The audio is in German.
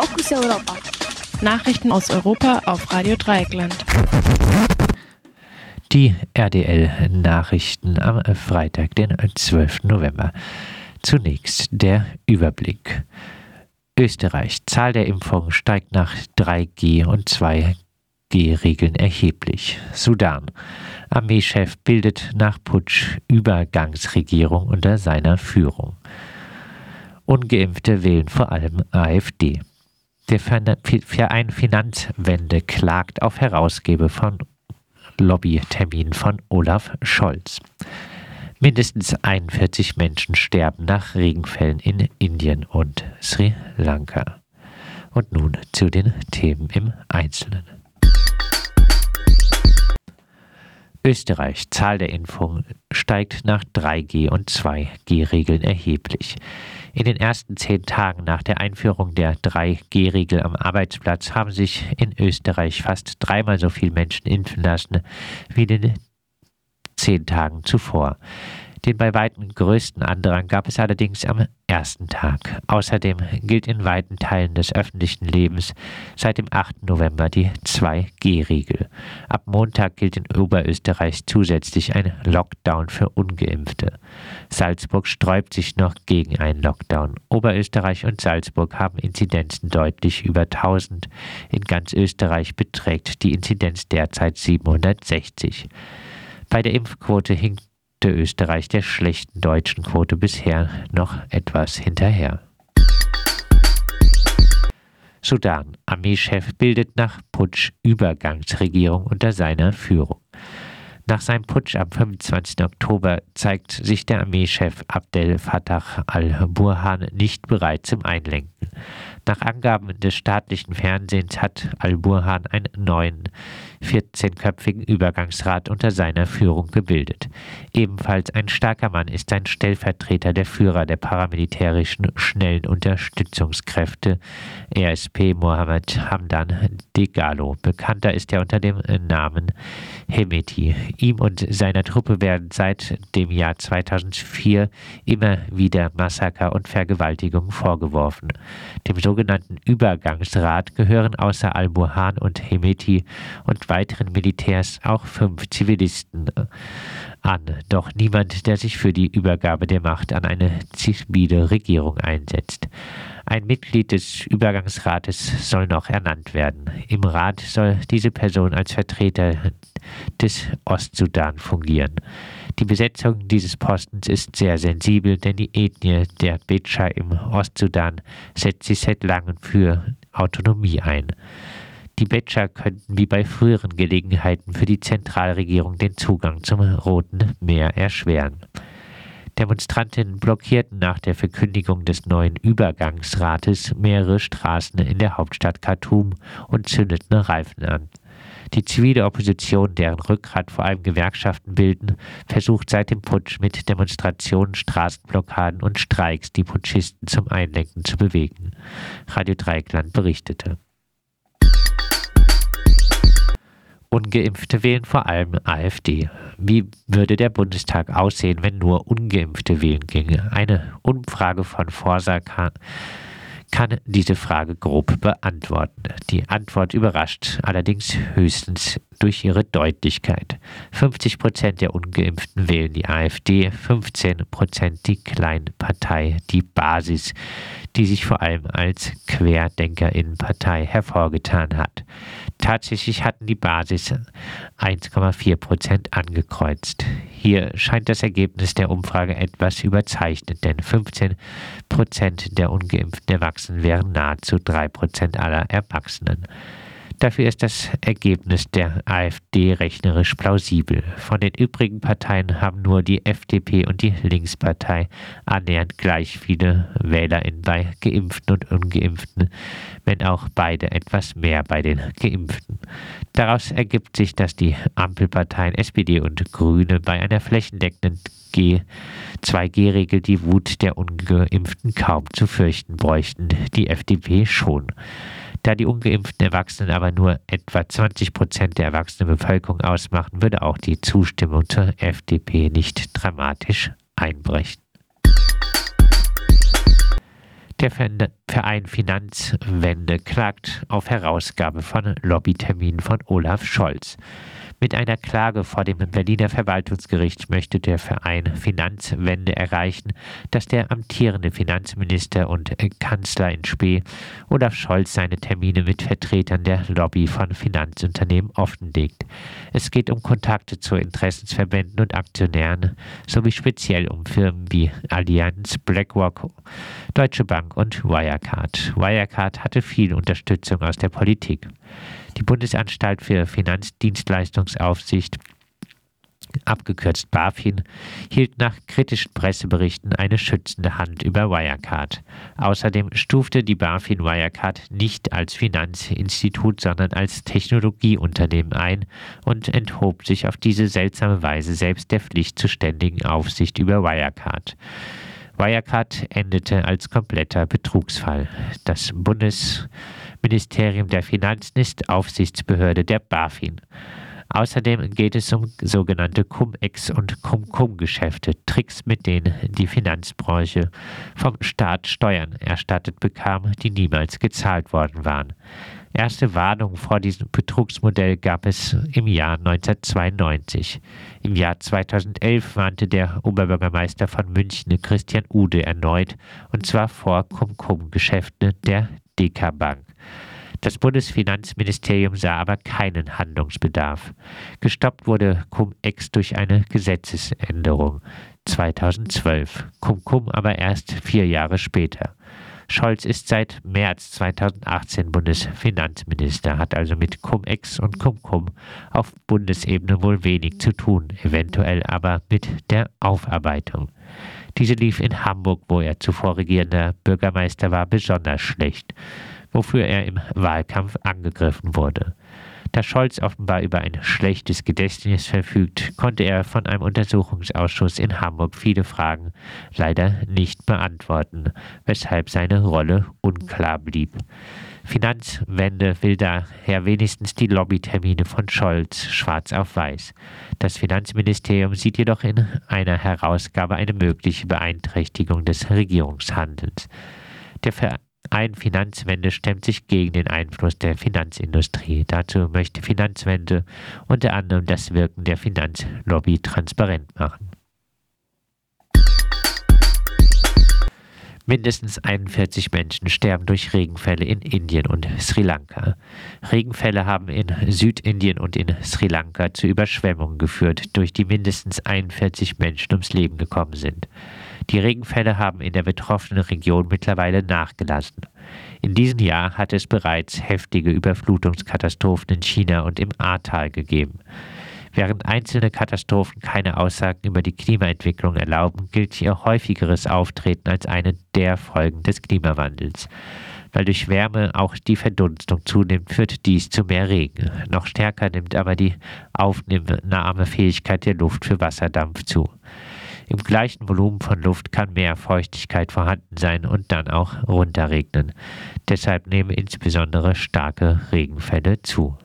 Fokus Europa. Nachrichten aus Europa auf Radio Dreieckland. Die RDL-Nachrichten am Freitag, den 12. November. Zunächst der Überblick. Österreich. Zahl der Impfungen steigt nach 3G und 2G-Regeln erheblich. Sudan. Armeechef bildet nach Putsch Übergangsregierung unter seiner Führung. Ungeimpfte wählen vor allem AfD. Der Verein Finanzwende klagt auf Herausgeber von Lobbytermin von Olaf Scholz. Mindestens 41 Menschen sterben nach Regenfällen in Indien und Sri Lanka. Und nun zu den Themen im Einzelnen. Österreich. Zahl der Impfungen steigt nach 3G und 2G-Regeln erheblich. In den ersten zehn Tagen nach der Einführung der 3G-Regel am Arbeitsplatz haben sich in Österreich fast dreimal so viele Menschen impfen lassen wie in den zehn Tagen zuvor. Den bei weitem größten Andrang gab es allerdings am ersten Tag. Außerdem gilt in weiten Teilen des öffentlichen Lebens seit dem 8. November die 2G-Regel. Ab Montag gilt in Oberösterreich zusätzlich ein Lockdown für ungeimpfte. Salzburg sträubt sich noch gegen einen Lockdown. Oberösterreich und Salzburg haben Inzidenzen deutlich über 1000. In ganz Österreich beträgt die Inzidenz derzeit 760. Bei der Impfquote hinkt Österreich der schlechten deutschen Quote bisher noch etwas hinterher. Sudan. Armeechef bildet nach Putsch Übergangsregierung unter seiner Führung. Nach seinem Putsch am 25. Oktober zeigt sich der Armeechef Abdel Fattah al-Burhan nicht bereit zum Einlenken. Nach Angaben des staatlichen Fernsehens hat al-Burhan einen neuen 14-köpfigen Übergangsrat unter seiner Führung gebildet. Ebenfalls ein starker Mann ist ein Stellvertreter der Führer der paramilitärischen schnellen Unterstützungskräfte, RSP Mohammed Hamdan Degalo. Bekannter ist er unter dem Namen Hemeti. Ihm und seiner Truppe werden seit dem Jahr 2004 immer wieder Massaker und Vergewaltigungen vorgeworfen. Dem sogenannten Übergangsrat gehören außer Al-Burhan und Hemeti und weiteren Militärs auch fünf Zivilisten äh, an, doch niemand, der sich für die Übergabe der Macht an eine zivile Regierung einsetzt. Ein Mitglied des Übergangsrates soll noch ernannt werden. Im Rat soll diese Person als Vertreter des Ostsudan fungieren. Die Besetzung dieses Postens ist sehr sensibel, denn die Ethnie der Becha im Ostsudan setzt sich seit langem für Autonomie ein. Die Becha könnten wie bei früheren Gelegenheiten für die Zentralregierung den Zugang zum Roten Meer erschweren. Demonstrantinnen blockierten nach der Verkündigung des neuen Übergangsrates mehrere Straßen in der Hauptstadt Khartoum und zündeten Reifen an. Die zivile Opposition, deren Rückgrat vor allem Gewerkschaften bilden, versucht seit dem Putsch mit Demonstrationen, Straßenblockaden und Streiks die Putschisten zum Einlenken zu bewegen. Radio Dreieckland berichtete. Ungeimpfte wählen vor allem AfD. Wie würde der Bundestag aussehen, wenn nur Ungeimpfte wählen ginge? Eine Umfrage von Forsa kann diese Frage grob beantworten. Die Antwort überrascht allerdings höchstens durch ihre Deutlichkeit. 50 Prozent der Ungeimpften wählen die AfD, 15 Prozent die Kleinpartei, die Basis, die sich vor allem als Querdenkerinnenpartei hervorgetan hat. Tatsächlich hatten die Basis 1,4 Prozent angekreuzt. Hier scheint das Ergebnis der Umfrage etwas überzeichnet, denn 15 Prozent der ungeimpften Erwachsenen wären nahezu 3 Prozent aller Erwachsenen. Dafür ist das Ergebnis der AfD rechnerisch plausibel. Von den übrigen Parteien haben nur die FDP und die Linkspartei annähernd gleich viele WählerInnen bei Geimpften und Ungeimpften, wenn auch beide etwas mehr bei den Geimpften. Daraus ergibt sich, dass die Ampelparteien SPD und Grüne bei einer flächendeckenden G 2G-Regel die Wut der Ungeimpften kaum zu fürchten bräuchten, die FDP schon. Da die ungeimpften Erwachsenen aber nur etwa 20 Prozent der erwachsenen Bevölkerung ausmachen, würde auch die Zustimmung zur FDP nicht dramatisch einbrechen. Der Verein Finanzwende klagt auf Herausgabe von Lobbyterminen von Olaf Scholz. Mit einer Klage vor dem Berliner Verwaltungsgericht möchte der Verein Finanzwende erreichen, dass der amtierende Finanzminister und Kanzler in Spee Olaf Scholz seine Termine mit Vertretern der Lobby von Finanzunternehmen offenlegt. Es geht um Kontakte zu Interessensverbänden und Aktionären sowie speziell um Firmen wie Allianz, BlackRock, Deutsche Bank und Wirecard. Wirecard hatte viel Unterstützung aus der Politik. Die Bundesanstalt für Finanzdienstleistungsaufsicht abgekürzt BaFin, hielt nach kritischen Presseberichten eine schützende Hand über Wirecard. Außerdem stufte die BaFin Wirecard nicht als Finanzinstitut, sondern als Technologieunternehmen ein und enthob sich auf diese seltsame Weise selbst der Pflicht zur ständigen Aufsicht über Wirecard. Wirecard endete als kompletter Betrugsfall. Das Bundes Ministerium der Finanzen ist Aufsichtsbehörde der BaFin. Außerdem geht es um sogenannte Cum-Ex- und Cum-Cum-Geschäfte, Tricks, mit denen die Finanzbranche vom Staat Steuern erstattet bekam, die niemals gezahlt worden waren. Erste Warnungen vor diesem Betrugsmodell gab es im Jahr 1992. Im Jahr 2011 warnte der Oberbürgermeister von München, Christian Ude, erneut, und zwar vor Cum-Cum-Geschäften der DK Bank. Das Bundesfinanzministerium sah aber keinen Handlungsbedarf. Gestoppt wurde Cum-Ex durch eine Gesetzesänderung 2012, Cum-Cum aber erst vier Jahre später. Scholz ist seit März 2018 Bundesfinanzminister, hat also mit Cum-Ex und Cum-Cum auf Bundesebene wohl wenig zu tun, eventuell aber mit der Aufarbeitung. Diese lief in Hamburg, wo er zuvor regierender Bürgermeister war, besonders schlecht wofür er im Wahlkampf angegriffen wurde. Da Scholz offenbar über ein schlechtes Gedächtnis verfügt, konnte er von einem Untersuchungsausschuss in Hamburg viele Fragen leider nicht beantworten, weshalb seine Rolle unklar blieb. Finanzwende will daher wenigstens die Lobbytermine von Scholz schwarz auf weiß. Das Finanzministerium sieht jedoch in einer Herausgabe eine mögliche Beeinträchtigung des Regierungshandelns. Der ein Finanzwende stemmt sich gegen den Einfluss der Finanzindustrie. Dazu möchte Finanzwende unter anderem das Wirken der Finanzlobby transparent machen. Mindestens 41 Menschen sterben durch Regenfälle in Indien und Sri Lanka. Regenfälle haben in Südindien und in Sri Lanka zu Überschwemmungen geführt, durch die mindestens 41 Menschen ums Leben gekommen sind. Die Regenfälle haben in der betroffenen Region mittlerweile nachgelassen. In diesem Jahr hat es bereits heftige Überflutungskatastrophen in China und im Ahrtal gegeben. Während einzelne Katastrophen keine Aussagen über die Klimaentwicklung erlauben, gilt hier häufigeres Auftreten als eine der Folgen des Klimawandels. Weil durch Wärme auch die Verdunstung zunimmt, führt dies zu mehr Regen. Noch stärker nimmt aber die Aufnahmefähigkeit der Luft für Wasserdampf zu. Im gleichen Volumen von Luft kann mehr Feuchtigkeit vorhanden sein und dann auch runterregnen. Deshalb nehmen insbesondere starke Regenfälle zu.